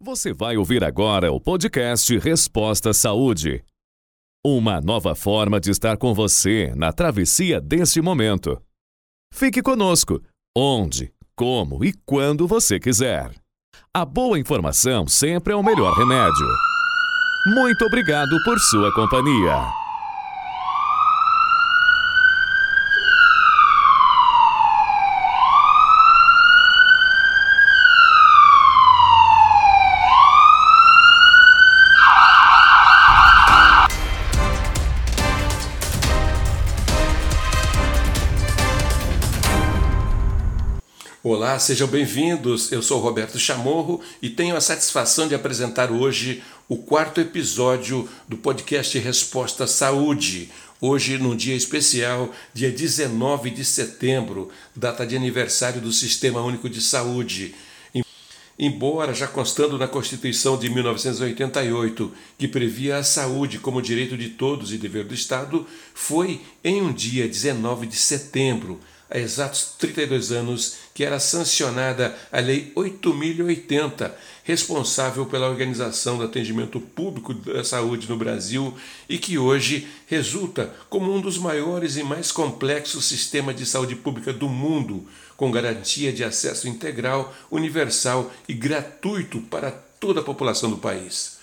Você vai ouvir agora o podcast Resposta Saúde. Uma nova forma de estar com você na travessia deste momento. Fique conosco, onde, como e quando você quiser. A boa informação sempre é o melhor remédio. Muito obrigado por sua companhia. Olá, sejam bem-vindos. Eu sou Roberto Chamorro e tenho a satisfação de apresentar hoje o quarto episódio do podcast Resposta Saúde. Hoje, num dia especial, dia 19 de setembro, data de aniversário do Sistema Único de Saúde. Embora já constando na Constituição de 1988, que previa a saúde como direito de todos e dever do Estado, foi em um dia 19 de setembro há exatos 32 anos que era sancionada a Lei 8080, responsável pela organização do atendimento público da saúde no Brasil e que hoje resulta como um dos maiores e mais complexos sistemas de saúde pública do mundo, com garantia de acesso integral, universal e gratuito para toda a população do país.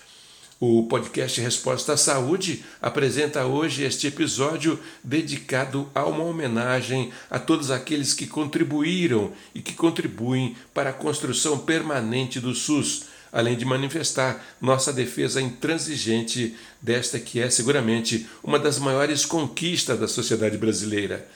O podcast Resposta à Saúde apresenta hoje este episódio dedicado a uma homenagem a todos aqueles que contribuíram e que contribuem para a construção permanente do SUS, além de manifestar nossa defesa intransigente desta que é seguramente uma das maiores conquistas da sociedade brasileira.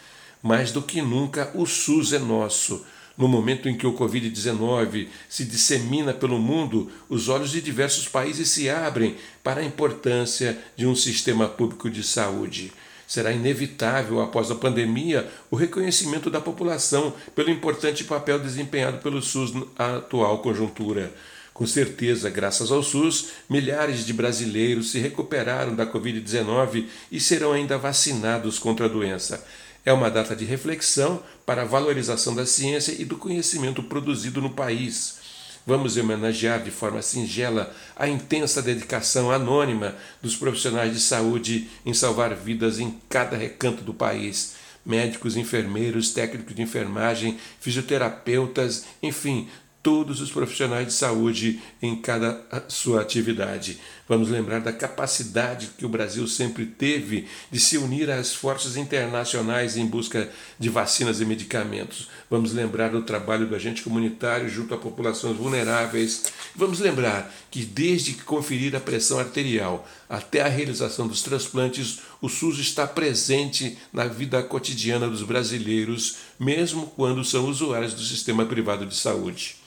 Mais do que nunca, o SUS é nosso no momento em que o Covid-19 se dissemina pelo mundo, os olhos de diversos países se abrem para a importância de um sistema público de saúde. Será inevitável, após a pandemia, o reconhecimento da população pelo importante papel desempenhado pelo SUS na atual conjuntura. Com certeza, graças ao SUS, milhares de brasileiros se recuperaram da Covid-19 e serão ainda vacinados contra a doença. É uma data de reflexão para a valorização da ciência e do conhecimento produzido no país. Vamos homenagear de forma singela a intensa dedicação anônima dos profissionais de saúde em salvar vidas em cada recanto do país. Médicos, enfermeiros, técnicos de enfermagem, fisioterapeutas, enfim, todos os profissionais de saúde em cada sua atividade. Vamos lembrar da capacidade que o Brasil sempre teve de se unir às forças internacionais em busca de vacinas e medicamentos. Vamos lembrar do trabalho do agente comunitário junto a populações vulneráveis. Vamos lembrar que desde que conferir a pressão arterial até a realização dos transplantes, o SUS está presente na vida cotidiana dos brasileiros, mesmo quando são usuários do sistema privado de saúde.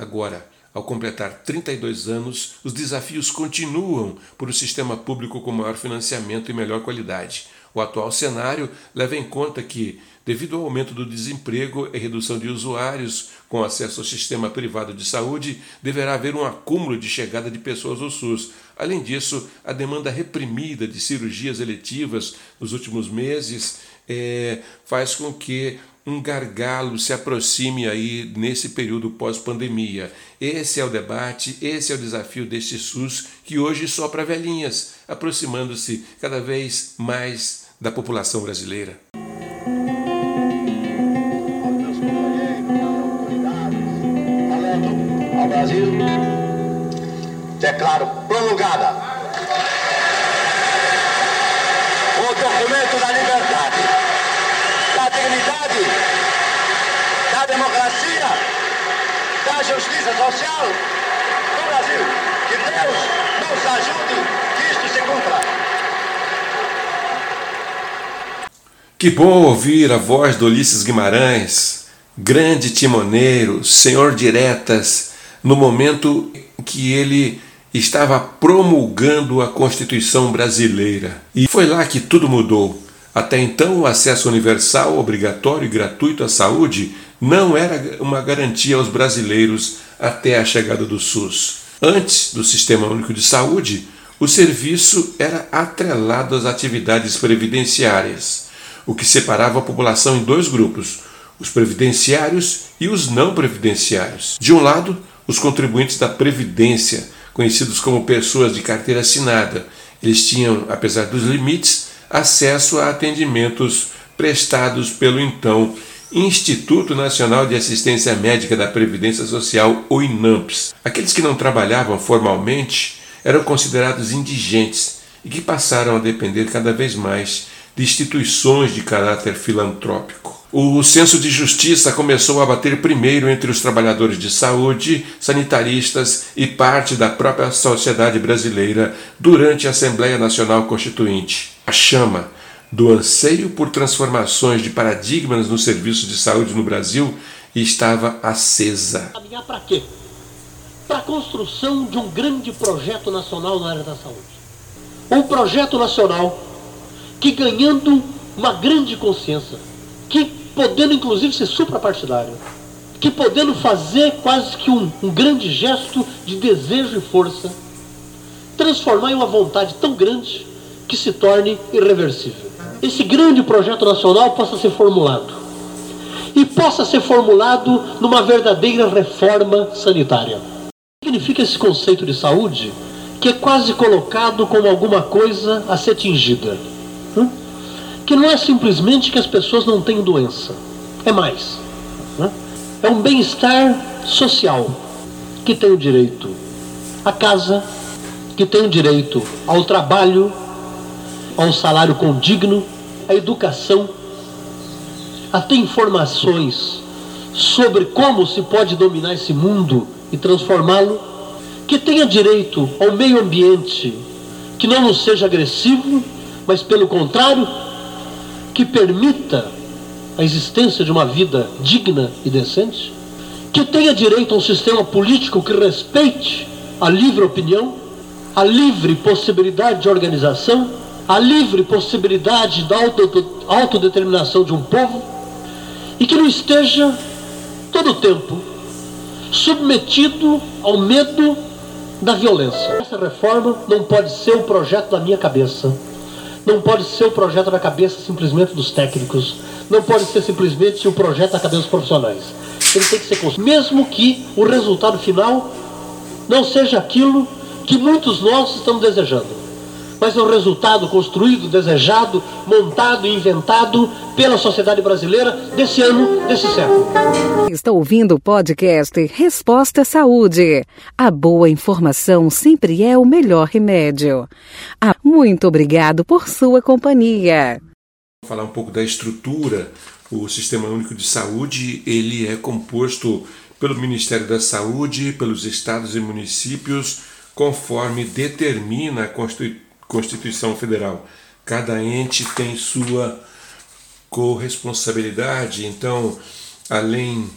Agora, ao completar 32 anos, os desafios continuam por um sistema público com maior financiamento e melhor qualidade. O atual cenário leva em conta que, devido ao aumento do desemprego e redução de usuários com acesso ao sistema privado de saúde, deverá haver um acúmulo de chegada de pessoas ao SUS. Além disso, a demanda reprimida de cirurgias eletivas nos últimos meses é, faz com que um gargalo se aproxime aí nesse período pós-pandemia. Esse é o debate, esse é o desafio deste SUS que hoje sopra velhinhas, aproximando-se cada vez mais da população brasileira. Brasil, declaro prolongada o documento da liberdade, da da democracia, da justiça social no Brasil. Que Deus nos ajude que isto se cumpra. Que bom ouvir a voz do Ulisses Guimarães, grande timoneiro, senhor diretas, no momento que ele estava promulgando a Constituição brasileira. E foi lá que tudo mudou. Até então, o acesso universal, obrigatório e gratuito à saúde não era uma garantia aos brasileiros até a chegada do SUS. Antes do Sistema Único de Saúde, o serviço era atrelado às atividades previdenciárias, o que separava a população em dois grupos: os previdenciários e os não previdenciários. De um lado, os contribuintes da Previdência, conhecidos como pessoas de carteira assinada. Eles tinham, apesar dos limites, acesso a atendimentos prestados pelo então Instituto Nacional de Assistência Médica da Previdência Social, o INAMPS. Aqueles que não trabalhavam formalmente eram considerados indigentes e que passaram a depender cada vez mais de instituições de caráter filantrópico. O senso de justiça começou a bater primeiro entre os trabalhadores de saúde, sanitaristas e parte da própria sociedade brasileira durante a Assembleia Nacional Constituinte. A chama do anseio por transformações de paradigmas no serviço de saúde no Brasil estava acesa. Caminhar para quê? Para a construção de um grande projeto nacional na área da saúde. Um projeto nacional que ganhando uma grande consciência, que podendo inclusive ser suprapartidário, que podendo fazer quase que um, um grande gesto de desejo e força, transformar em uma vontade tão grande que se torne irreversível. Esse grande projeto nacional possa ser formulado e possa ser formulado numa verdadeira reforma sanitária. O que significa esse conceito de saúde que é quase colocado como alguma coisa a ser tingida? Hum? Que não é simplesmente que as pessoas não tenham doença, é mais. Né? É um bem-estar social que tem o direito à casa, que tem o direito ao trabalho, a um salário condigno, à educação, a ter informações sobre como se pode dominar esse mundo e transformá-lo, que tenha direito ao meio ambiente que não nos seja agressivo, mas pelo contrário, que permita a existência de uma vida digna e decente, que tenha direito a um sistema político que respeite a livre opinião, a livre possibilidade de organização, a livre possibilidade da autodeterminação de um povo e que não esteja todo o tempo submetido ao medo da violência. Essa reforma não pode ser o projeto da minha cabeça não pode ser o projeto da cabeça simplesmente dos técnicos, não pode ser simplesmente o projeto da cabeça dos profissionais. Ele tem que ser construído, mesmo que o resultado final não seja aquilo que muitos nós estamos desejando mas é um resultado construído, desejado, montado e inventado pela sociedade brasileira desse ano, desse século. Está ouvindo o podcast Resposta Saúde. A boa informação sempre é o melhor remédio. Ah, muito obrigado por sua companhia. Vou falar um pouco da estrutura. O Sistema Único de Saúde, ele é composto pelo Ministério da Saúde, pelos estados e municípios, conforme determina a Constituição Constituição Federal. Cada ente tem sua corresponsabilidade, então, além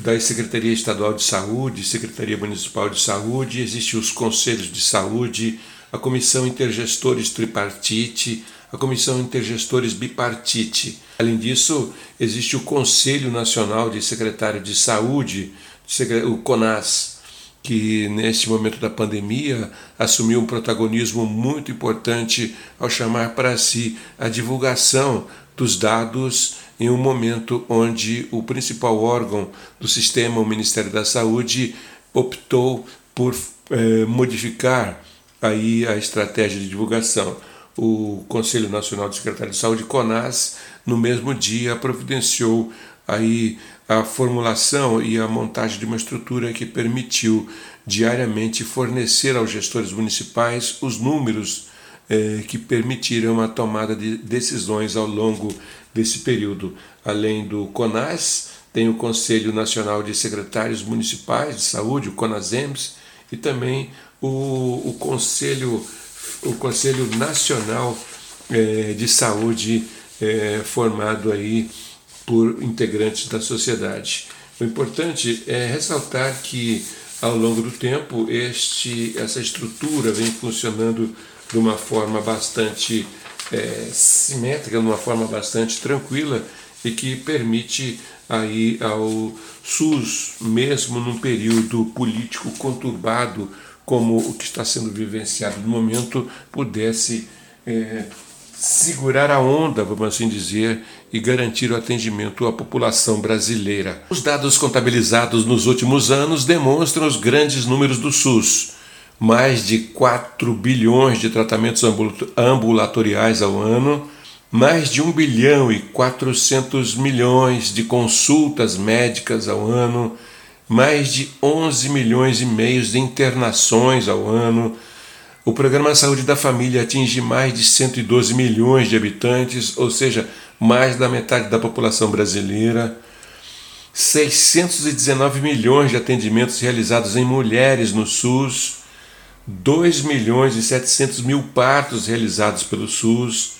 da Secretaria Estadual de Saúde, Secretaria Municipal de Saúde, existem os conselhos de saúde, a Comissão Intergestores Tripartite, a Comissão Intergestores Bipartite. Além disso, existe o Conselho Nacional de Secretário de Saúde, o CONAS, que neste momento da pandemia assumiu um protagonismo muito importante ao chamar para si a divulgação dos dados em um momento onde o principal órgão do sistema, o Ministério da Saúde, optou por eh, modificar aí a estratégia de divulgação. O Conselho Nacional de Secretários de Saúde, CONAS, no mesmo dia providenciou aí a formulação e a montagem de uma estrutura que permitiu diariamente fornecer aos gestores municipais os números eh, que permitiram a tomada de decisões ao longo desse período. Além do CONAS, tem o Conselho Nacional de Secretários Municipais de Saúde, o CONASEMS, e também o, o Conselho, o Conselho Nacional eh, de Saúde, eh, formado aí por integrantes da sociedade. O importante é ressaltar que ao longo do tempo este, essa estrutura vem funcionando de uma forma bastante é, simétrica, de uma forma bastante tranquila e que permite aí ao SUS, mesmo num período político conturbado como o que está sendo vivenciado no momento, pudesse é, segurar a onda, vamos assim dizer, e garantir o atendimento à população brasileira. Os dados contabilizados nos últimos anos demonstram os grandes números do SUS. Mais de 4 bilhões de tratamentos ambulatoriais ao ano, mais de 1 bilhão e 400 milhões de consultas médicas ao ano, mais de 11 milhões e meio de internações ao ano. O Programa Saúde da Família atinge mais de 112 milhões de habitantes, ou seja, mais da metade da população brasileira. 619 milhões de atendimentos realizados em mulheres no SUS, 2 milhões e 700 mil partos realizados pelo SUS,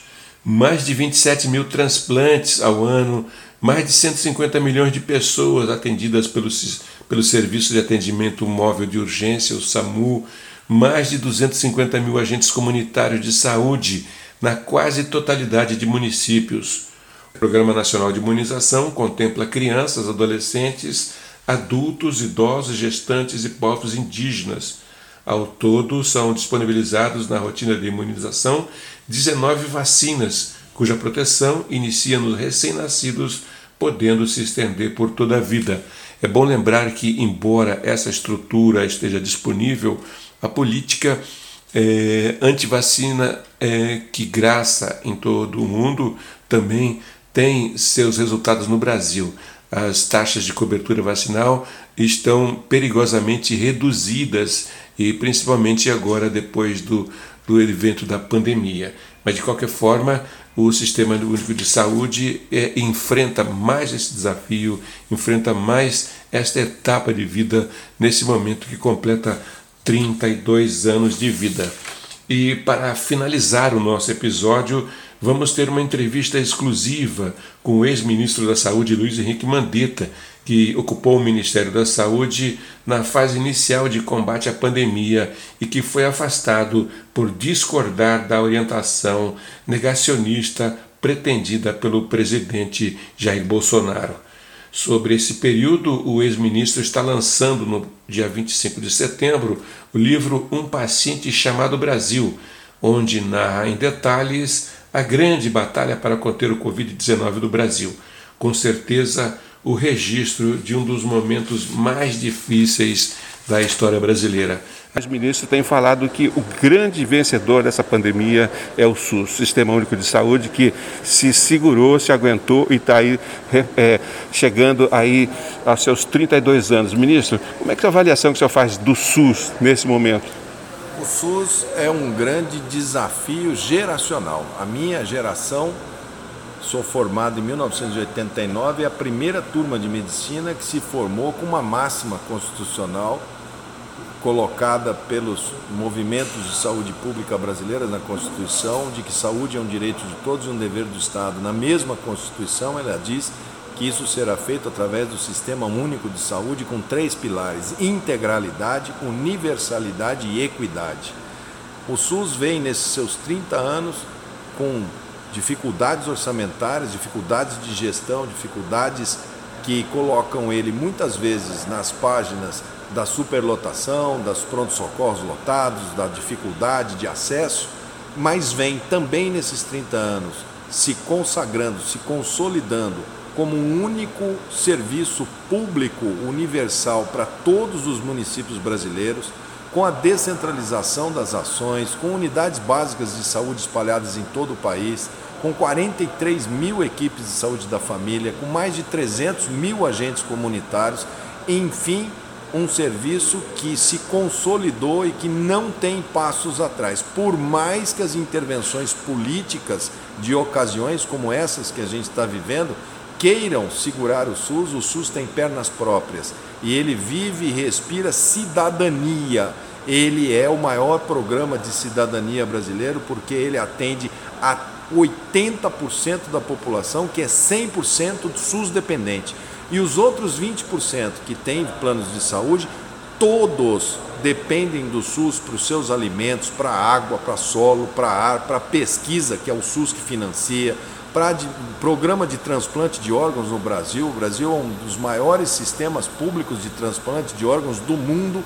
mais de 27 mil transplantes ao ano, mais de 150 milhões de pessoas atendidas pelo, pelo Serviço de Atendimento Móvel de Urgência, o SAMU, mais de 250 mil agentes comunitários de saúde na quase totalidade de municípios. O Programa Nacional de Imunização contempla crianças, adolescentes, adultos, idosos, gestantes e povos indígenas. Ao todo, são disponibilizados na rotina de imunização 19 vacinas, cuja proteção inicia nos recém-nascidos, podendo se estender por toda a vida. É bom lembrar que, embora essa estrutura esteja disponível, a política é, antivacina é, que graça em todo o mundo também tem seus resultados no Brasil. As taxas de cobertura vacinal estão perigosamente reduzidas e principalmente agora depois do, do evento da pandemia. Mas de qualquer forma, o Sistema Único de Saúde é, enfrenta mais esse desafio, enfrenta mais esta etapa de vida nesse momento que completa 32 anos de vida. E para finalizar o nosso episódio, vamos ter uma entrevista exclusiva com o ex-ministro da Saúde, Luiz Henrique Mandetta, que ocupou o Ministério da Saúde na fase inicial de combate à pandemia e que foi afastado por discordar da orientação negacionista pretendida pelo presidente Jair Bolsonaro. Sobre esse período, o ex-ministro está lançando no dia 25 de setembro o livro Um Paciente Chamado Brasil, onde narra em detalhes a grande batalha para conter o Covid-19 do Brasil. Com certeza, o registro de um dos momentos mais difíceis da história brasileira. Os ministros têm falado que o grande vencedor dessa pandemia é o SUS, Sistema Único de Saúde, que se segurou, se aguentou e está aí é, chegando aí aos seus 32 anos. Ministro, como é que é a avaliação que o senhor faz do SUS nesse momento? O SUS é um grande desafio geracional. A minha geração Sou formado em 1989 é a primeira turma de medicina que se formou com uma máxima constitucional colocada pelos movimentos de saúde pública brasileira na Constituição, de que saúde é um direito de todos e um dever do Estado. Na mesma Constituição, ela diz que isso será feito através do Sistema Único de Saúde com três pilares: integralidade, universalidade e equidade. O SUS vem nesses seus 30 anos com dificuldades orçamentárias, dificuldades de gestão, dificuldades que colocam ele muitas vezes nas páginas da superlotação, das prontos-socorros lotados, da dificuldade de acesso, mas vem também nesses 30 anos se consagrando, se consolidando como um único serviço público universal para todos os municípios brasileiros, com a descentralização das ações, com unidades básicas de saúde espalhadas em todo o país, com 43 mil equipes de saúde da família, com mais de 300 mil agentes comunitários, enfim, um serviço que se consolidou e que não tem passos atrás. Por mais que as intervenções políticas de ocasiões como essas que a gente está vivendo queiram segurar o SUS, o SUS tem pernas próprias e ele vive e respira cidadania. Ele é o maior programa de cidadania brasileiro porque ele atende a 80% da população que é 100% SUS dependente. E os outros 20% que têm planos de saúde, todos dependem do SUS para os seus alimentos, para água, para solo, para ar, para pesquisa, que é o SUS que financia, para programa de transplante de órgãos no Brasil. O Brasil é um dos maiores sistemas públicos de transplante de órgãos do mundo,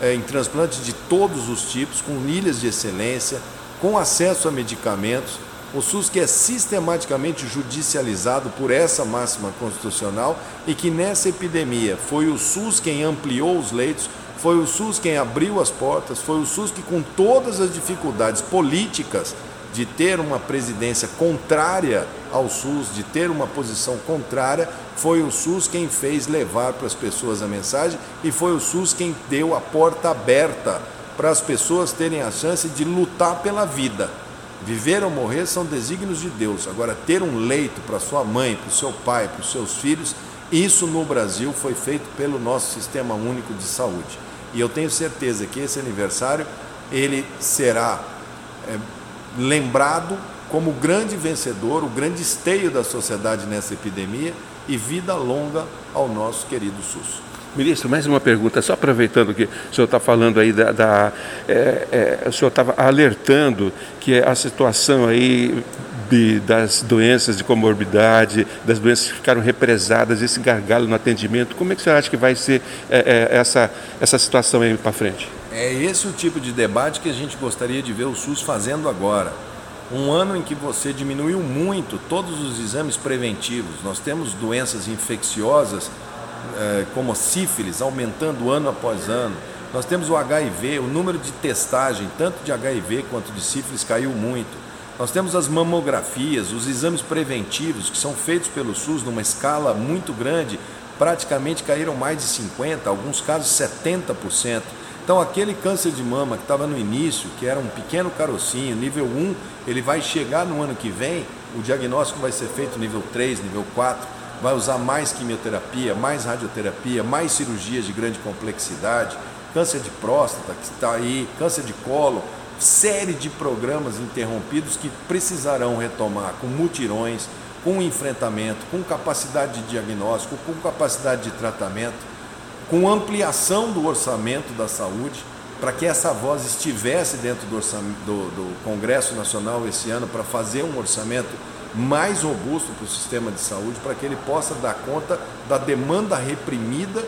é, em transplante de todos os tipos, com ilhas de excelência, com acesso a medicamentos O SUS que é sistematicamente judicializado por essa máxima constitucional e que nessa epidemia foi o SUS quem ampliou os leitos, foi o SUS quem abriu as portas, foi o SUS que, com todas as dificuldades políticas de ter uma presidência contrária ao SUS, de ter uma posição contrária, foi o SUS quem fez levar para as pessoas a mensagem e foi o SUS quem deu a porta aberta para as pessoas terem a chance de lutar pela vida. Viver ou morrer são desígnios de Deus. Agora, ter um leito para sua mãe, para o seu pai, para os seus filhos, isso no Brasil foi feito pelo nosso Sistema Único de Saúde. E eu tenho certeza que esse aniversário ele será é, lembrado como o grande vencedor, o grande esteio da sociedade nessa epidemia e vida longa ao nosso querido SUS. Ministro, mais uma pergunta, só aproveitando que o senhor está falando aí da. da é, é, o senhor estava alertando que a situação aí de, das doenças de comorbidade, das doenças que ficaram represadas, esse gargalo no atendimento, como é que o senhor acha que vai ser é, é essa, essa situação aí para frente? É esse o tipo de debate que a gente gostaria de ver o SUS fazendo agora. Um ano em que você diminuiu muito todos os exames preventivos. Nós temos doenças infecciosas é, como a sífilis, aumentando ano após ano. Nós temos o HIV, o número de testagem, tanto de HIV quanto de sífilis, caiu muito. Nós temos as mamografias, os exames preventivos que são feitos pelo SUS numa escala muito grande, praticamente caíram mais de 50%, alguns casos 70%. Então, aquele câncer de mama que estava no início, que era um pequeno carocinho, nível 1, ele vai chegar no ano que vem, o diagnóstico vai ser feito nível 3, nível 4 vai usar mais quimioterapia, mais radioterapia, mais cirurgias de grande complexidade, câncer de próstata que está aí, câncer de colo, série de programas interrompidos que precisarão retomar com mutirões, com enfrentamento, com capacidade de diagnóstico, com capacidade de tratamento, com ampliação do orçamento da saúde, para que essa voz estivesse dentro do, do, do Congresso Nacional esse ano para fazer um orçamento mais robusto para o sistema de saúde, para que ele possa dar conta da demanda reprimida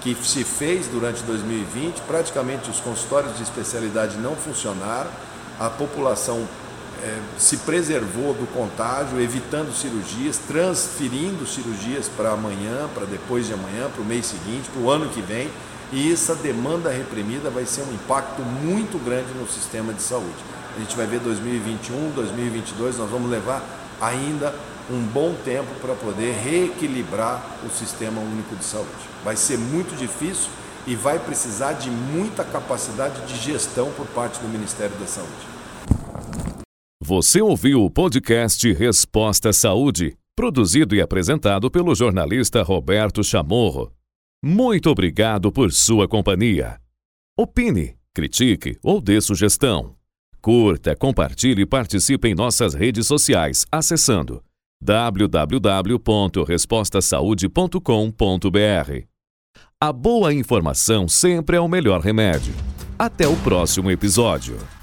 que se fez durante 2020. Praticamente os consultórios de especialidade não funcionaram, a população é, se preservou do contágio, evitando cirurgias, transferindo cirurgias para amanhã, para depois de amanhã, para o mês seguinte, para o ano que vem. E essa demanda reprimida vai ser um impacto muito grande no sistema de saúde. A gente vai ver 2021, 2022, nós vamos levar ainda um bom tempo para poder reequilibrar o sistema único de saúde. Vai ser muito difícil e vai precisar de muita capacidade de gestão por parte do Ministério da Saúde. Você ouviu o podcast Resposta Saúde, produzido e apresentado pelo jornalista Roberto Chamorro. Muito obrigado por sua companhia. Opine, critique ou dê sugestão. Curta, compartilhe e participe em nossas redes sociais acessando www.respostasaude.com.br. A boa informação sempre é o melhor remédio. Até o próximo episódio.